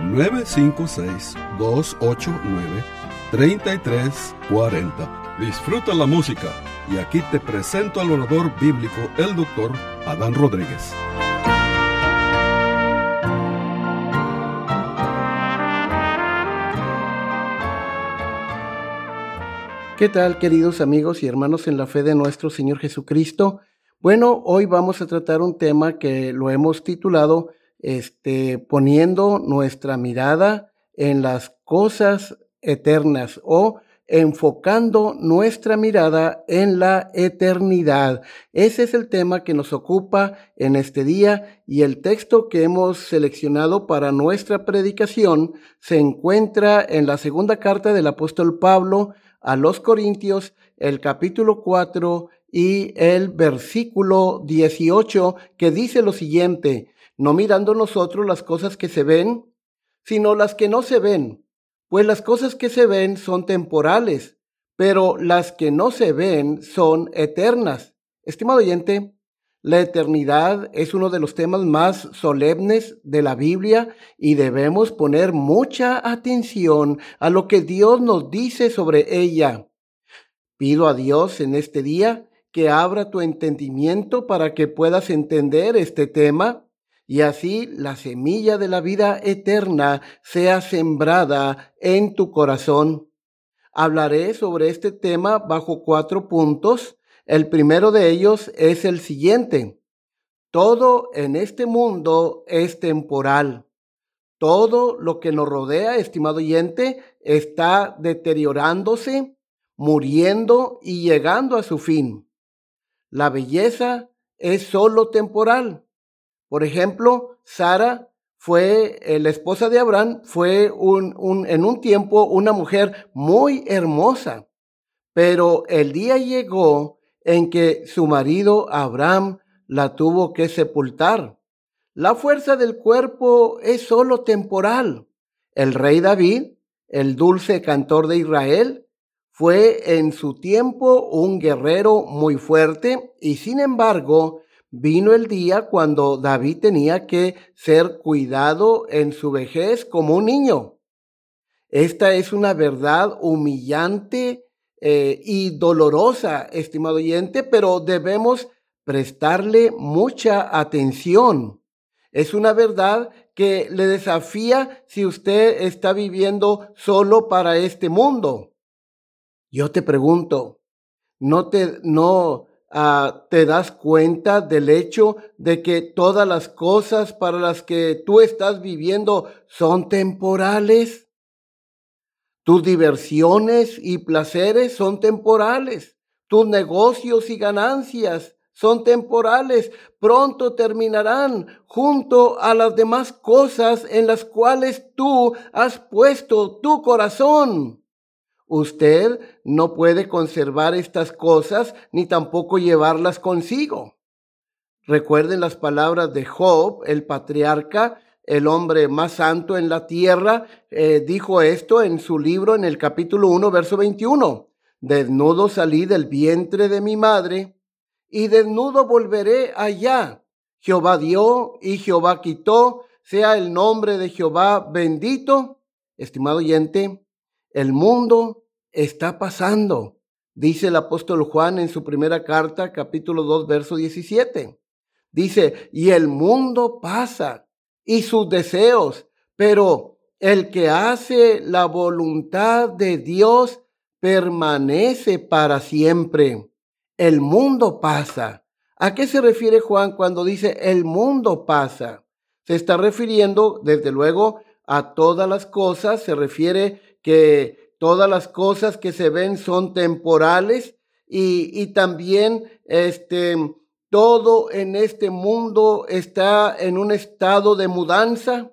956-289-3340. Disfruta la música y aquí te presento al orador bíblico, el doctor Adán Rodríguez. ¿Qué tal, queridos amigos y hermanos en la fe de nuestro Señor Jesucristo? Bueno, hoy vamos a tratar un tema que lo hemos titulado este, poniendo nuestra mirada en las cosas eternas o enfocando nuestra mirada en la eternidad. Ese es el tema que nos ocupa en este día y el texto que hemos seleccionado para nuestra predicación se encuentra en la segunda carta del apóstol Pablo a los Corintios, el capítulo 4 y el versículo 18 que dice lo siguiente, no mirando nosotros las cosas que se ven, sino las que no se ven, pues las cosas que se ven son temporales, pero las que no se ven son eternas. Estimado oyente, la eternidad es uno de los temas más solemnes de la Biblia y debemos poner mucha atención a lo que Dios nos dice sobre ella. Pido a Dios en este día que abra tu entendimiento para que puedas entender este tema y así la semilla de la vida eterna sea sembrada en tu corazón. Hablaré sobre este tema bajo cuatro puntos. El primero de ellos es el siguiente. Todo en este mundo es temporal. Todo lo que nos rodea, estimado oyente, está deteriorándose, muriendo y llegando a su fin. La belleza es solo temporal. Por ejemplo, Sara fue eh, la esposa de Abraham, fue un, en un tiempo una mujer muy hermosa, pero el día llegó en que su marido Abraham la tuvo que sepultar. La fuerza del cuerpo es solo temporal. El rey David, el dulce cantor de Israel, fue en su tiempo un guerrero muy fuerte y sin embargo Vino el día cuando David tenía que ser cuidado en su vejez como un niño. Esta es una verdad humillante eh, y dolorosa, estimado oyente, pero debemos prestarle mucha atención. Es una verdad que le desafía si usted está viviendo solo para este mundo. Yo te pregunto, ¿no te, no, Ah, te das cuenta del hecho de que todas las cosas para las que tú estás viviendo son temporales. Tus diversiones y placeres son temporales. Tus negocios y ganancias son temporales. Pronto terminarán junto a las demás cosas en las cuales tú has puesto tu corazón. Usted no puede conservar estas cosas ni tampoco llevarlas consigo. Recuerden las palabras de Job, el patriarca, el hombre más santo en la tierra, eh, dijo esto en su libro en el capítulo 1, verso 21. Desnudo salí del vientre de mi madre y desnudo volveré allá. Jehová dio y Jehová quitó, sea el nombre de Jehová bendito. Estimado oyente, el mundo está pasando, dice el apóstol Juan en su primera carta, capítulo 2, verso 17. Dice, y el mundo pasa y sus deseos, pero el que hace la voluntad de Dios permanece para siempre. El mundo pasa. ¿A qué se refiere Juan cuando dice el mundo pasa? Se está refiriendo, desde luego, a todas las cosas, se refiere que todas las cosas que se ven son temporales y, y también este, todo en este mundo está en un estado de mudanza.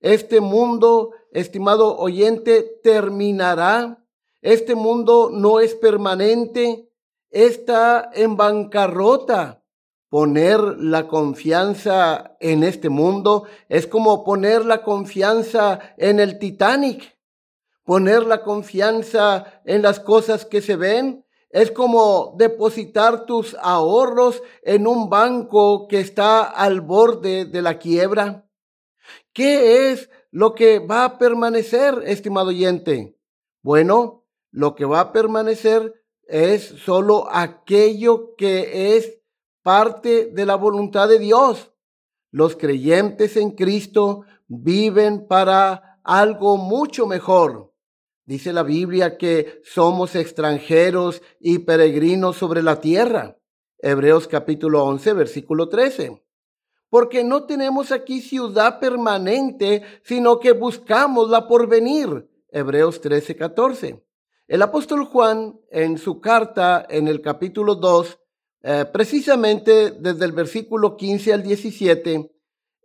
Este mundo, estimado oyente, terminará. Este mundo no es permanente, está en bancarrota. Poner la confianza en este mundo es como poner la confianza en el Titanic. Poner la confianza en las cosas que se ven es como depositar tus ahorros en un banco que está al borde de la quiebra. ¿Qué es lo que va a permanecer, estimado oyente? Bueno, lo que va a permanecer es solo aquello que es parte de la voluntad de Dios. Los creyentes en Cristo viven para algo mucho mejor. Dice la Biblia que somos extranjeros y peregrinos sobre la tierra. Hebreos capítulo 11, versículo 13. Porque no tenemos aquí ciudad permanente, sino que buscamos la porvenir. Hebreos 13, 14. El apóstol Juan, en su carta, en el capítulo 2, eh, precisamente desde el versículo 15 al 17,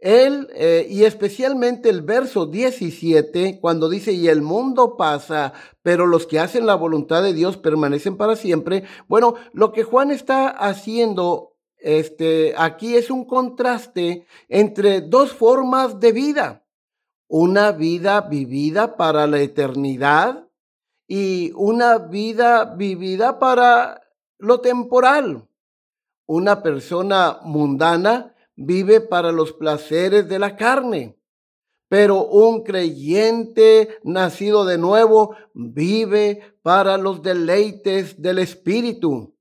él, eh, y especialmente el verso 17, cuando dice, y el mundo pasa, pero los que hacen la voluntad de Dios permanecen para siempre. Bueno, lo que Juan está haciendo este, aquí es un contraste entre dos formas de vida. Una vida vivida para la eternidad y una vida vivida para lo temporal. Una persona mundana vive para los placeres de la carne, pero un creyente nacido de nuevo vive para los deleites del Espíritu.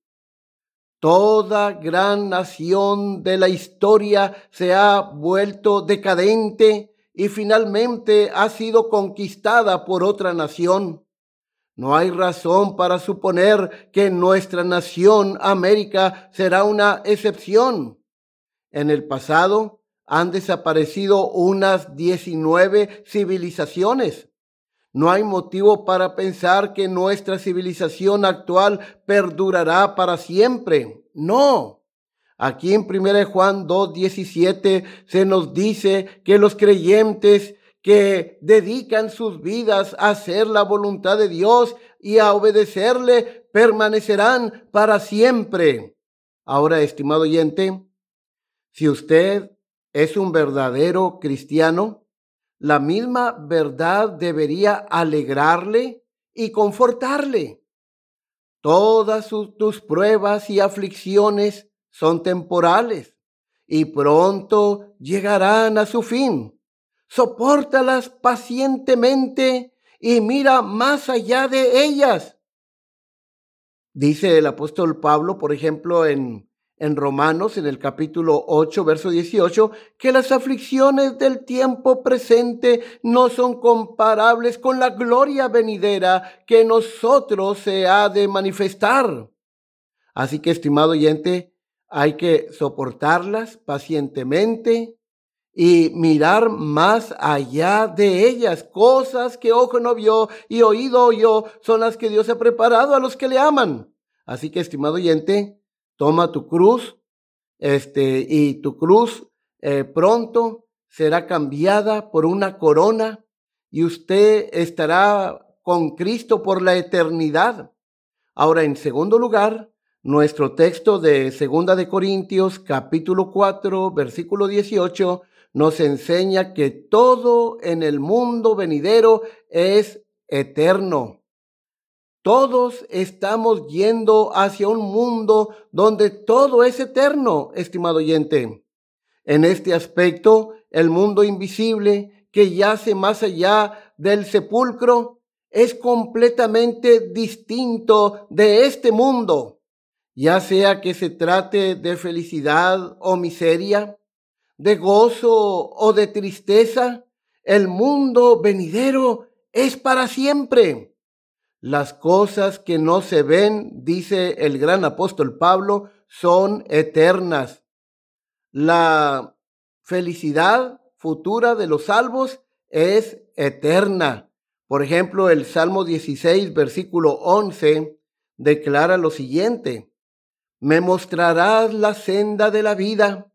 Toda gran nación de la historia se ha vuelto decadente y finalmente ha sido conquistada por otra nación. No hay razón para suponer que nuestra nación, América, será una excepción. En el pasado han desaparecido unas 19 civilizaciones. No hay motivo para pensar que nuestra civilización actual perdurará para siempre. No. Aquí en 1 Juan 2.17 se nos dice que los creyentes que dedican sus vidas a hacer la voluntad de Dios y a obedecerle, permanecerán para siempre. Ahora, estimado oyente, si usted es un verdadero cristiano, la misma verdad debería alegrarle y confortarle. Todas tus pruebas y aflicciones son temporales y pronto llegarán a su fin sopórtalas pacientemente y mira más allá de ellas. Dice el apóstol Pablo, por ejemplo, en, en Romanos, en el capítulo 8, verso 18, que las aflicciones del tiempo presente no son comparables con la gloria venidera que nosotros se ha de manifestar. Así que, estimado oyente, hay que soportarlas pacientemente y mirar más allá de ellas. Cosas que ojo no vio y oído oyó son las que Dios ha preparado a los que le aman. Así que, estimado oyente, toma tu cruz, este, y tu cruz eh, pronto será cambiada por una corona y usted estará con Cristo por la eternidad. Ahora, en segundo lugar, nuestro texto de Segunda de Corintios, capítulo 4, versículo 18, nos enseña que todo en el mundo venidero es eterno. Todos estamos yendo hacia un mundo donde todo es eterno, estimado oyente. En este aspecto, el mundo invisible que yace más allá del sepulcro es completamente distinto de este mundo, ya sea que se trate de felicidad o miseria, de gozo o de tristeza, el mundo venidero es para siempre. Las cosas que no se ven, dice el gran apóstol Pablo, son eternas. La felicidad futura de los salvos es eterna. Por ejemplo, el Salmo 16, versículo 11, declara lo siguiente. Me mostrarás la senda de la vida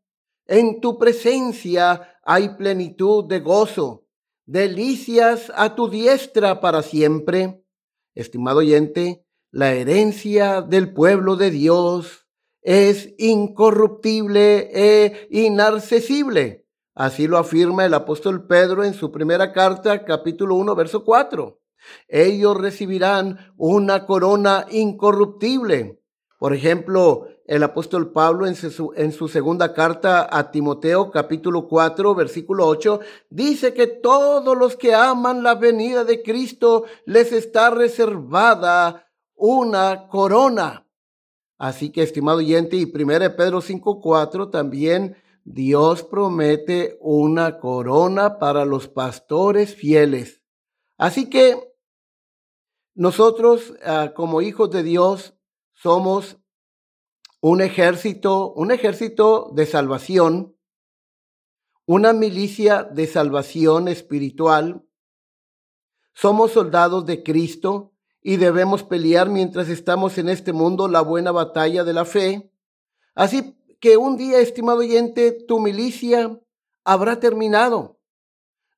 en tu presencia hay plenitud de gozo. delicias a tu diestra para siempre. Estimado oyente, la herencia del pueblo de Dios es incorruptible e inaccesible. Así lo afirma el apóstol Pedro en su primera carta, capítulo 1, verso 4. Ellos recibirán una corona incorruptible. Por ejemplo, el apóstol Pablo en su, segunda carta a Timoteo capítulo 4 versículo 8 dice que todos los que aman la venida de Cristo les está reservada una corona. Así que, estimado oyente, y 1 Pedro 5.4 también Dios promete una corona para los pastores fieles. Así que nosotros, ah, como hijos de Dios, somos un ejército, un ejército de salvación, una milicia de salvación espiritual. Somos soldados de Cristo y debemos pelear mientras estamos en este mundo la buena batalla de la fe. Así que un día, estimado oyente, tu milicia habrá terminado.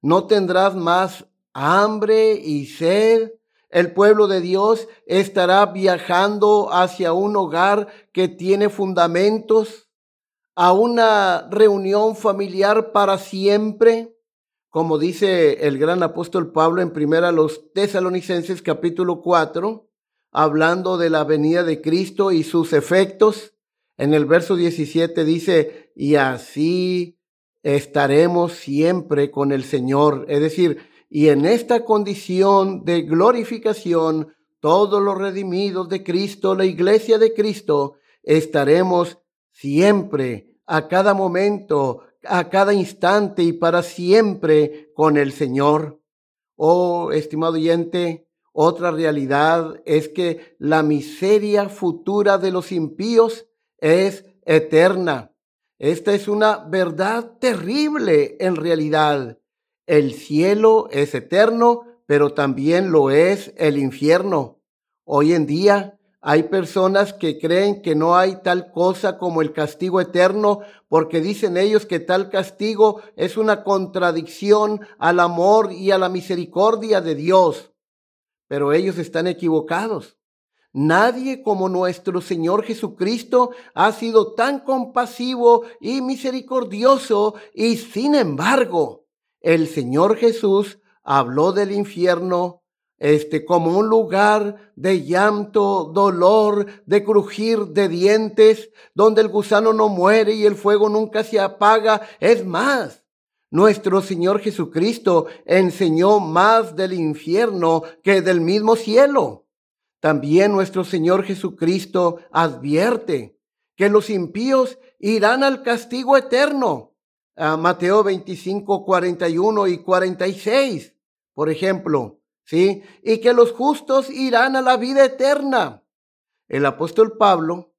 No tendrás más hambre y sed el pueblo de Dios estará viajando hacia un hogar que tiene fundamentos, a una reunión familiar para siempre, como dice el gran apóstol Pablo en primera los tesalonicenses capítulo 4, hablando de la venida de Cristo y sus efectos. En el verso 17 dice, y así estaremos siempre con el Señor. Es decir, y en esta condición de glorificación, todos los redimidos de Cristo, la iglesia de Cristo, estaremos siempre, a cada momento, a cada instante y para siempre con el Señor. Oh, estimado oyente, otra realidad es que la miseria futura de los impíos es eterna. Esta es una verdad terrible en realidad. El cielo es eterno, pero también lo es el infierno. Hoy en día hay personas que creen que no hay tal cosa como el castigo eterno porque dicen ellos que tal castigo es una contradicción al amor y a la misericordia de Dios. Pero ellos están equivocados. Nadie como nuestro Señor Jesucristo ha sido tan compasivo y misericordioso y sin embargo el Señor Jesús habló del infierno este como un lugar de llanto, dolor, de crujir de dientes, donde el gusano no muere y el fuego nunca se apaga. Es más, nuestro Señor Jesucristo enseñó más del infierno que del mismo cielo. También nuestro Señor Jesucristo advierte que los impíos irán al castigo eterno Mateo 25, 41 y 46, por ejemplo, ¿sí? Y que los justos irán a la vida eterna. El apóstol Pablo,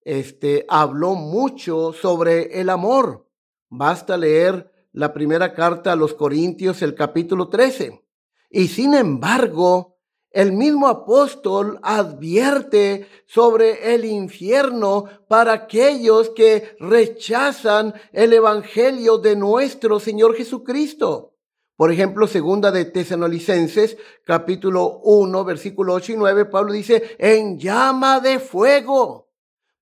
este, habló mucho sobre el amor. Basta leer la primera carta a los Corintios, el capítulo 13. Y sin embargo, el mismo apóstol advierte sobre el infierno para aquellos que rechazan el evangelio de nuestro Señor Jesucristo. Por ejemplo, segunda de Tesanolicenses, capítulo 1, versículo 8 y 9, Pablo dice, en llama de fuego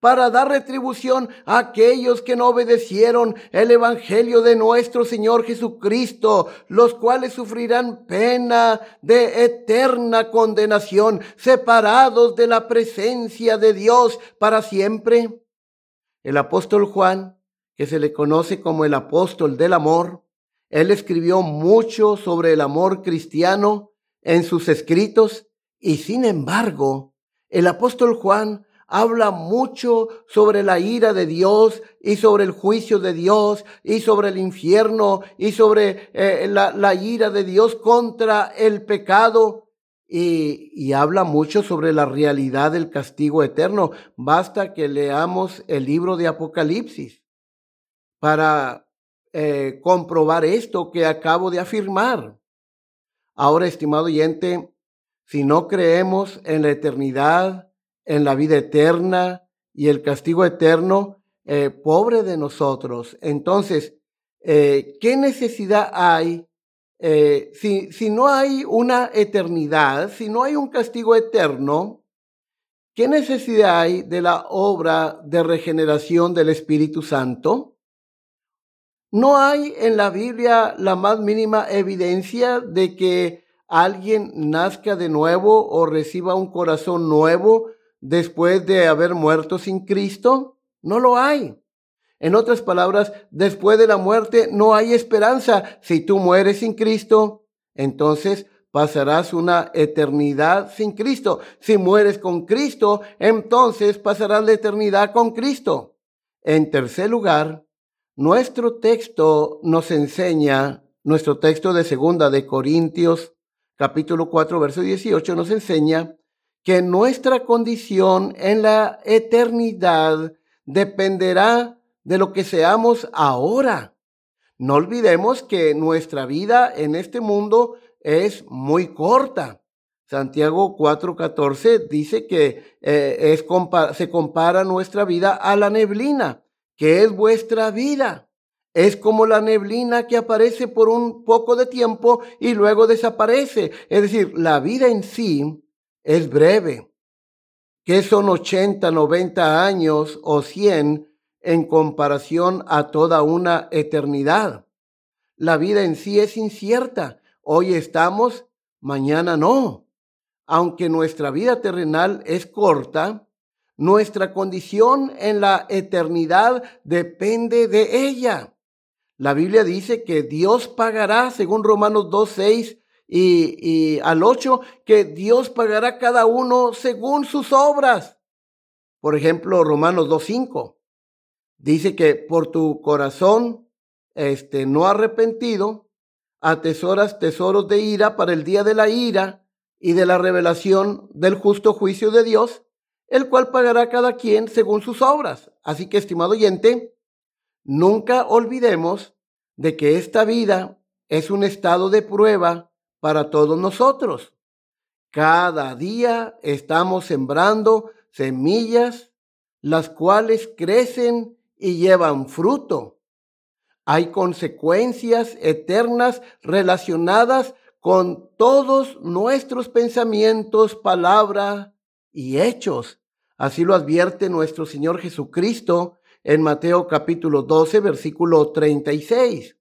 para dar retribución a aquellos que no obedecieron el Evangelio de nuestro Señor Jesucristo, los cuales sufrirán pena de eterna condenación, separados de la presencia de Dios para siempre. El apóstol Juan, que se le conoce como el apóstol del amor, él escribió mucho sobre el amor cristiano en sus escritos y sin embargo, el apóstol Juan habla mucho sobre la ira de Dios y sobre el juicio de Dios y sobre el infierno y sobre eh, la, ira de Dios contra el pecado. Y, y, habla mucho sobre la realidad del castigo eterno. Basta que leamos el libro de Apocalipsis para eh, comprobar esto que acabo de afirmar. Ahora, estimado oyente, si no creemos en la eternidad, en la vida eterna y el castigo eterno, eh, pobre de nosotros. Entonces, eh, ¿qué necesidad hay eh, si, si no hay una eternidad, si no hay un castigo eterno, ¿qué necesidad hay de la obra de regeneración del Espíritu Santo? No hay en la Biblia la más mínima evidencia de que alguien nazca de nuevo o reciba un corazón nuevo después de haber muerto sin Cristo. No lo hay. En otras palabras, después de la muerte no hay esperanza. Si tú mueres sin Cristo, entonces pasarás una eternidad sin Cristo. Si mueres con Cristo, entonces pasarás la eternidad con Cristo. En tercer lugar, nuestro texto nos enseña, nuestro texto de segunda de Corintios, capítulo 4, verso 18, nos enseña que nuestra condición en la eternidad dependerá de lo que seamos ahora. No olvidemos que nuestra vida en este mundo es muy corta. Santiago 4:14 dice que eh, se compara nuestra vida a la neblina, que es vuestra vida. Es como la neblina que aparece por un poco de tiempo y luego desaparece. Es decir, la vida en sí es breve. ¿Qué son 80, 90 años o 100 en comparación a toda una eternidad. La vida en sí es incierta. Hoy estamos, mañana no. Aunque nuestra vida terrenal es corta, nuestra condición en la eternidad depende de ella. La Biblia dice que Dios pagará, según Romanos 2, 6 y, y al 8, que Dios pagará cada uno según sus obras. Por ejemplo, Romanos 2, 5 dice que por tu corazón este, no arrepentido, atesoras tesoros de ira para el día de la ira y de la revelación del justo juicio de Dios, el cual pagará cada quien según sus obras. Así que, estimado oyente, nunca olvidemos de que esta vida es un estado de prueba para todos nosotros. Cada día estamos sembrando semillas, las cuales crecen y llevan fruto. Hay consecuencias eternas relacionadas con todos nuestros pensamientos, palabra y hechos. Así lo advierte nuestro Señor Jesucristo en Mateo capítulo 12, versículo 36.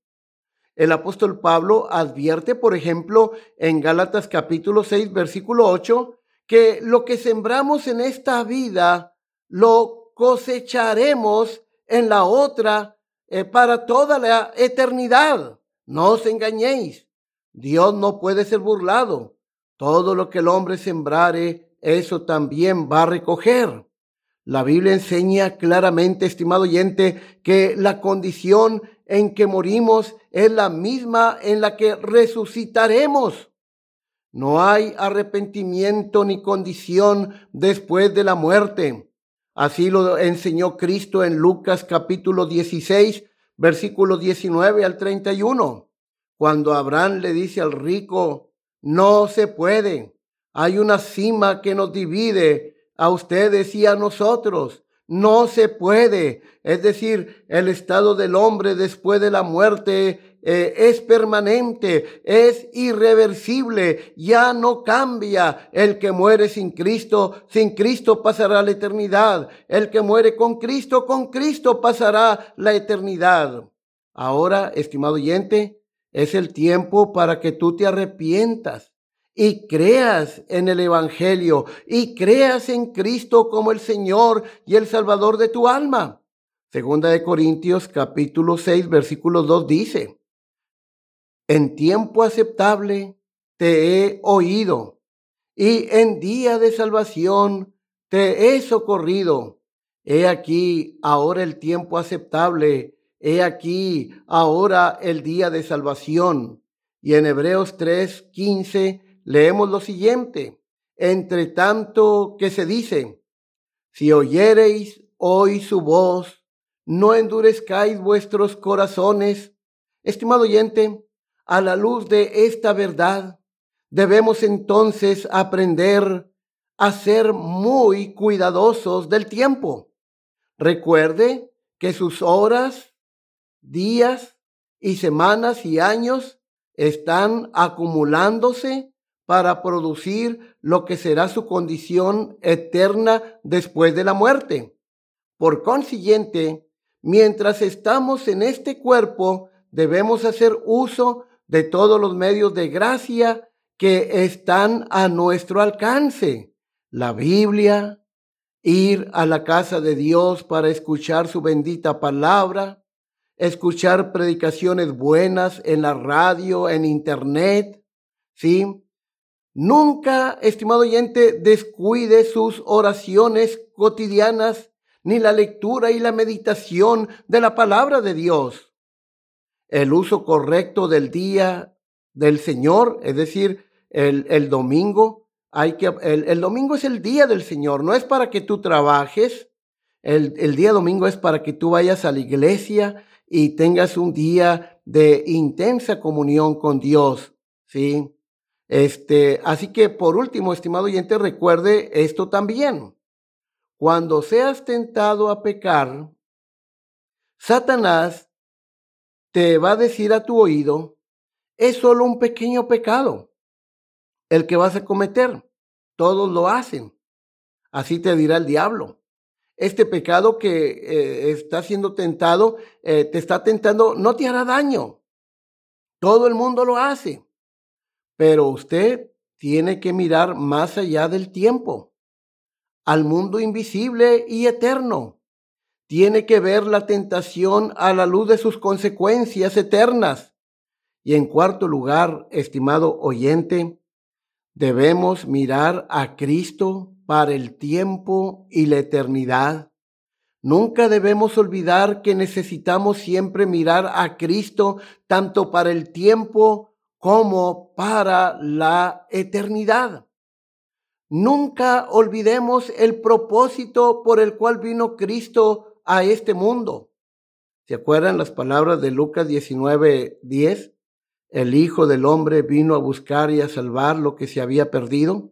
El apóstol Pablo advierte, por ejemplo, en Gálatas capítulo 6, versículo 8, que lo que sembramos en esta vida lo cosecharemos en la otra eh, para toda la eternidad. No os engañéis. Dios no puede ser burlado. Todo lo que el hombre sembrare, eso también va a recoger. La Biblia enseña claramente, estimado oyente, que la condición en que morimos es la misma en la que resucitaremos. No hay arrepentimiento ni condición después de la muerte. Así lo enseñó Cristo en Lucas capítulo 16, versículo 19 al 31, cuando Abraham le dice al rico, no se puede, hay una cima que nos divide a ustedes y a nosotros. No se puede. Es decir, el estado del hombre después de la muerte eh, es permanente, es irreversible, ya no cambia. El que muere sin Cristo, sin Cristo pasará la eternidad. El que muere con Cristo, con Cristo pasará la eternidad. Ahora, estimado oyente, es el tiempo para que tú te arrepientas y creas en el Evangelio y creas en Cristo como el Señor y el Salvador de tu alma. Segunda de Corintios capítulo 6 versículo 2 dice, en tiempo aceptable te he oído y en día de salvación te he socorrido. He aquí ahora el tiempo aceptable, he aquí ahora el día de salvación. Y en Hebreos 3:15 leemos lo siguiente, entre tanto que se dice, si oyereis hoy su voz, no endurezcáis vuestros corazones. Estimado oyente, a la luz de esta verdad, debemos entonces aprender a ser muy cuidadosos del tiempo. Recuerde que sus horas, días y semanas y años están acumulándose para producir lo que será su condición eterna después de la muerte. Por consiguiente, mientras estamos en este cuerpo, debemos hacer uso de todos los medios de gracia que están a nuestro alcance. La Biblia, ir a la casa de Dios para escuchar su bendita palabra, escuchar predicaciones buenas en la radio, en internet, ¿sí? Nunca, estimado oyente, descuide sus oraciones cotidianas, ni la lectura y la meditación de la palabra de Dios. El uso correcto del día del Señor, es decir, el, el domingo, hay que, el, el, domingo es el día del Señor, no es para que tú trabajes, el, el día domingo es para que tú vayas a la iglesia y tengas un día de intensa comunión con Dios, ¿sí? Este, así que por último, estimado oyente, recuerde esto también. Cuando seas tentado a pecar, Satanás te va a decir a tu oído, es solo un pequeño pecado el que vas a cometer. Todos lo hacen. Así te dirá el diablo. Este pecado que eh, está siendo tentado, eh, te está tentando, no te hará daño. Todo el mundo lo hace. Pero usted tiene que mirar más allá del tiempo, al mundo invisible y eterno. Tiene que ver la tentación a la luz de sus consecuencias eternas. Y en cuarto lugar, estimado oyente, Debemos mirar a Cristo para el tiempo y la eternidad. Nunca debemos olvidar que necesitamos siempre mirar a Cristo tanto para el tiempo como para la eternidad. Nunca olvidemos el propósito por el cual vino Cristo a este mundo. ¿Se acuerdan las palabras de Lucas 19, 10? el Hijo del Hombre vino a buscar y a salvar lo que se había perdido.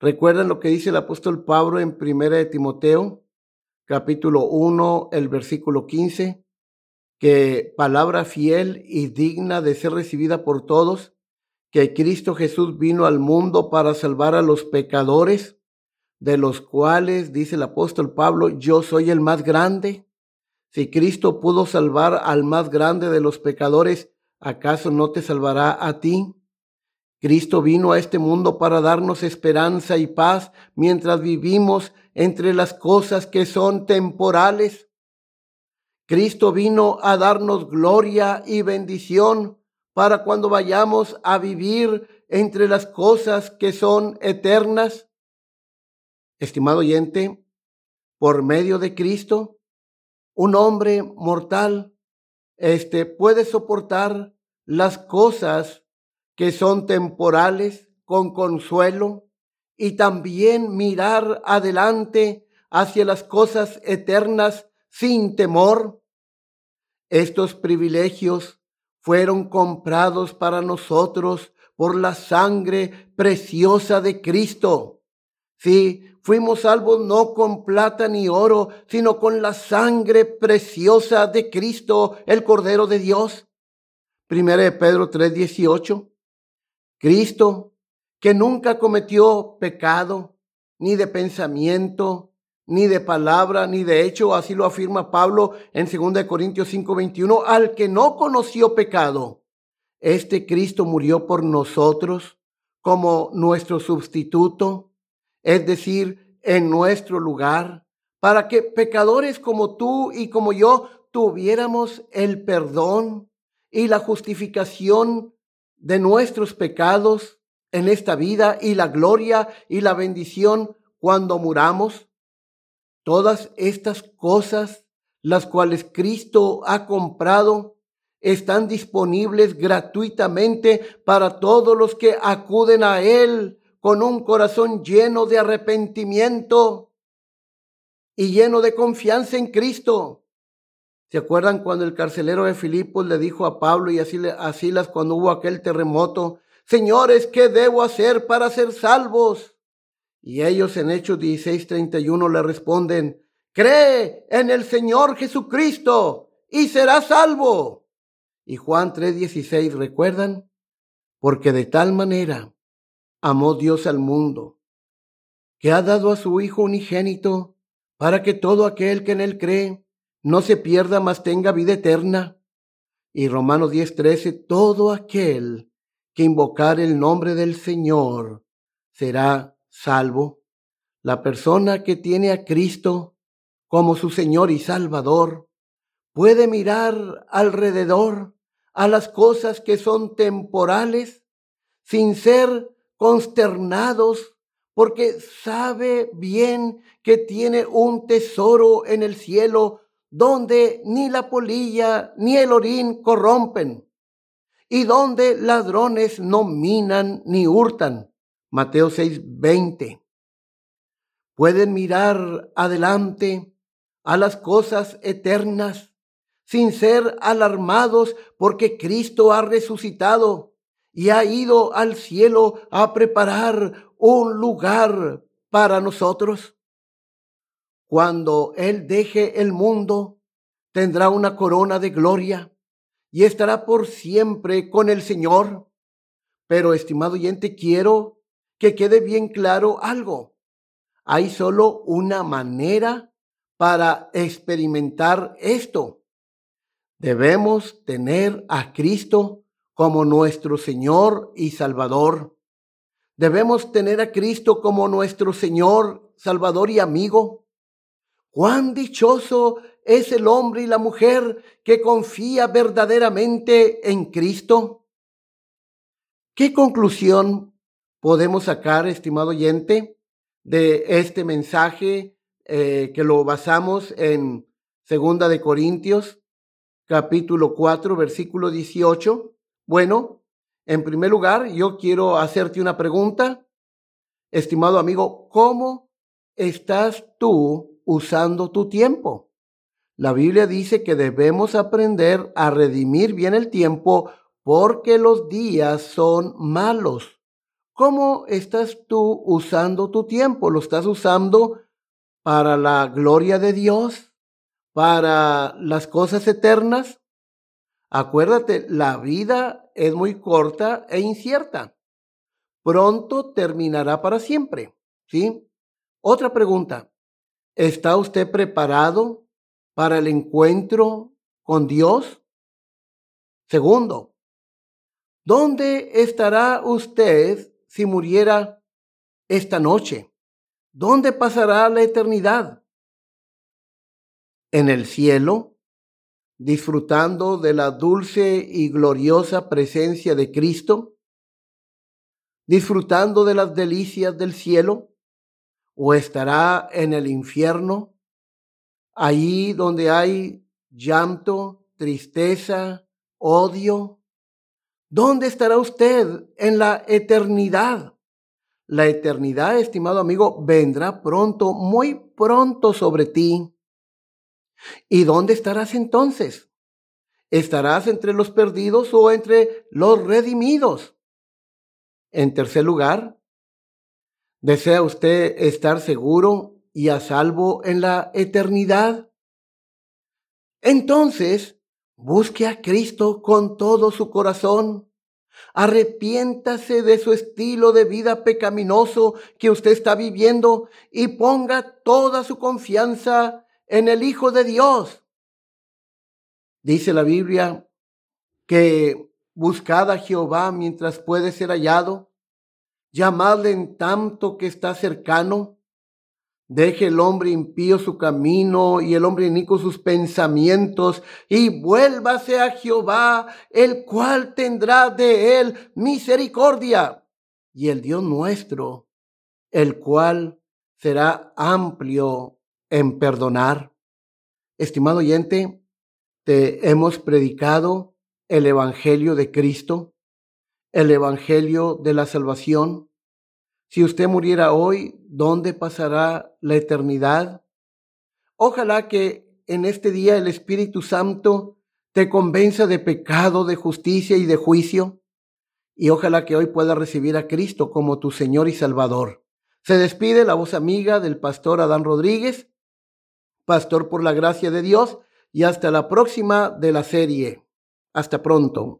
¿Recuerdan lo que dice el apóstol Pablo en Primera de Timoteo, capítulo 1, el versículo 15? Que palabra fiel y digna de ser recibida por todos, que Cristo Jesús vino al mundo para salvar a los pecadores, de los cuales, dice el apóstol Pablo, yo soy el más grande. Si Cristo pudo salvar al más grande de los pecadores, ¿acaso no te salvará a ti? Cristo vino a este mundo para darnos esperanza y paz mientras vivimos entre las cosas que son temporales. Cristo vino a darnos gloria y bendición para cuando vayamos a vivir entre las cosas que son eternas. Estimado oyente, por medio de Cristo, un hombre mortal este, puede soportar las cosas que son temporales con consuelo y también mirar adelante hacia las cosas eternas sin temor. Estos privilegios fueron comprados para nosotros por la sangre preciosa de Cristo. Sí, fuimos salvos no con plata ni oro, sino con la sangre preciosa de Cristo, el Cordero de Dios. Primera de Pedro 3:18. Cristo, que nunca cometió pecado, ni de pensamiento, ni de palabra, ni de hecho, así lo afirma Pablo en 2 Corintios 5:21, al que no conoció pecado. Este Cristo murió por nosotros como nuestro sustituto es decir, en nuestro lugar, para que pecadores como tú y como yo tuviéramos el perdón y la justificación de nuestros pecados en esta vida y la gloria y la bendición cuando muramos. Todas estas cosas, las cuales Cristo ha comprado, están disponibles gratuitamente para todos los que acuden a Él con un corazón lleno de arrepentimiento y lleno de confianza en Cristo. ¿Se acuerdan cuando el carcelero de Filipos le dijo a Pablo y a Silas cuando hubo aquel terremoto, Señores, ¿qué debo hacer para ser salvos? Y ellos en Hechos 16:31 le responden, Cree en el Señor Jesucristo y serás salvo. Y Juan 3:16, ¿recuerdan? porque de tal manera amó Dios al mundo, que ha dado a su Hijo unigénito, para que todo aquel que en él cree no se pierda, mas tenga vida eterna. Y Romanos 10:13, todo aquel que invocar el nombre del Señor será salvo. La persona que tiene a Cristo como su Señor y Salvador puede mirar alrededor a las cosas que son temporales sin ser consternados porque sabe bien que tiene un tesoro en el cielo donde ni la polilla ni el orín corrompen y donde ladrones no minan ni hurtan. Mateo 6:20. Pueden mirar adelante a las cosas eternas sin ser alarmados porque Cristo ha resucitado y ha ido al cielo a preparar un lugar para nosotros. Cuando Él deje el mundo, tendrá una corona de gloria y estará por siempre con el Señor. Pero, estimado oyente, quiero que quede bien claro algo. Hay solo una manera para experimentar esto. Debemos tener a Cristo como nuestro Señor y Salvador. Debemos tener a Cristo como nuestro Señor, Salvador y amigo. Cuán dichoso es el hombre y la mujer que confía verdaderamente en Cristo. ¿Qué conclusión podemos sacar, estimado oyente, de este mensaje eh, que lo basamos en Segunda de Corintios, capítulo 4, versículo 18? Bueno, en primer lugar, yo quiero hacerte una pregunta. Estimado amigo, ¿cómo estás tú usando tu tiempo? La Biblia dice que debemos aprender a redimir bien el tiempo porque los días son malos. ¿Cómo estás tú usando tu tiempo? ¿Lo estás usando para la gloria de Dios? ¿Para las cosas eternas? Acuérdate, la vida es muy corta e incierta. Pronto terminará para siempre. ¿Sí? Otra pregunta. ¿Está usted preparado para el encuentro con Dios? Segundo, ¿dónde estará usted si muriera esta noche? ¿Dónde pasará la eternidad? ¿En el cielo? disfrutando de la dulce y gloriosa presencia de Cristo? ¿Disfrutando de las delicias del cielo? ¿O estará en el infierno Ahí donde hay llanto, tristeza, odio. ¿Dónde estará usted en la eternidad? La eternidad, estimado amigo, vendrá pronto, muy pronto sobre ti. ¿Y dónde estarás entonces? ¿Estarás entre los perdidos o entre los redimidos? En tercer lugar, ¿desea usted estar seguro y a salvo en la eternidad? Entonces, busque a Cristo con todo su corazón. Arrepiéntase de su estilo de vida pecaminoso que usted está viviendo y ponga toda su confianza en el Hijo de Dios. Dice la Biblia que buscad a Jehová mientras puede ser hallado, llamadle en tanto que está cercano. Deje el hombre impío su camino y el hombre inico sus pensamientos y vuélvase a Jehová, el cual tendrá de él misericordia. Y el Dios nuestro, el cual será amplio en perdonar. Estimado oyente, te hemos predicado el Evangelio de Cristo, el Evangelio de la salvación si usted muriera hoy, ¿dónde pasará la eternidad? Ojalá que en este día el Espíritu Santo te convenza de pecado, de justicia y de juicio. Y ojalá que hoy pueda recibir a Cristo como tu Señor y Salvador. Se despide la voz amiga del pastor Adán Rodríguez, pastor por la gracia de Dios, y hasta la próxima de la serie. Hasta pronto.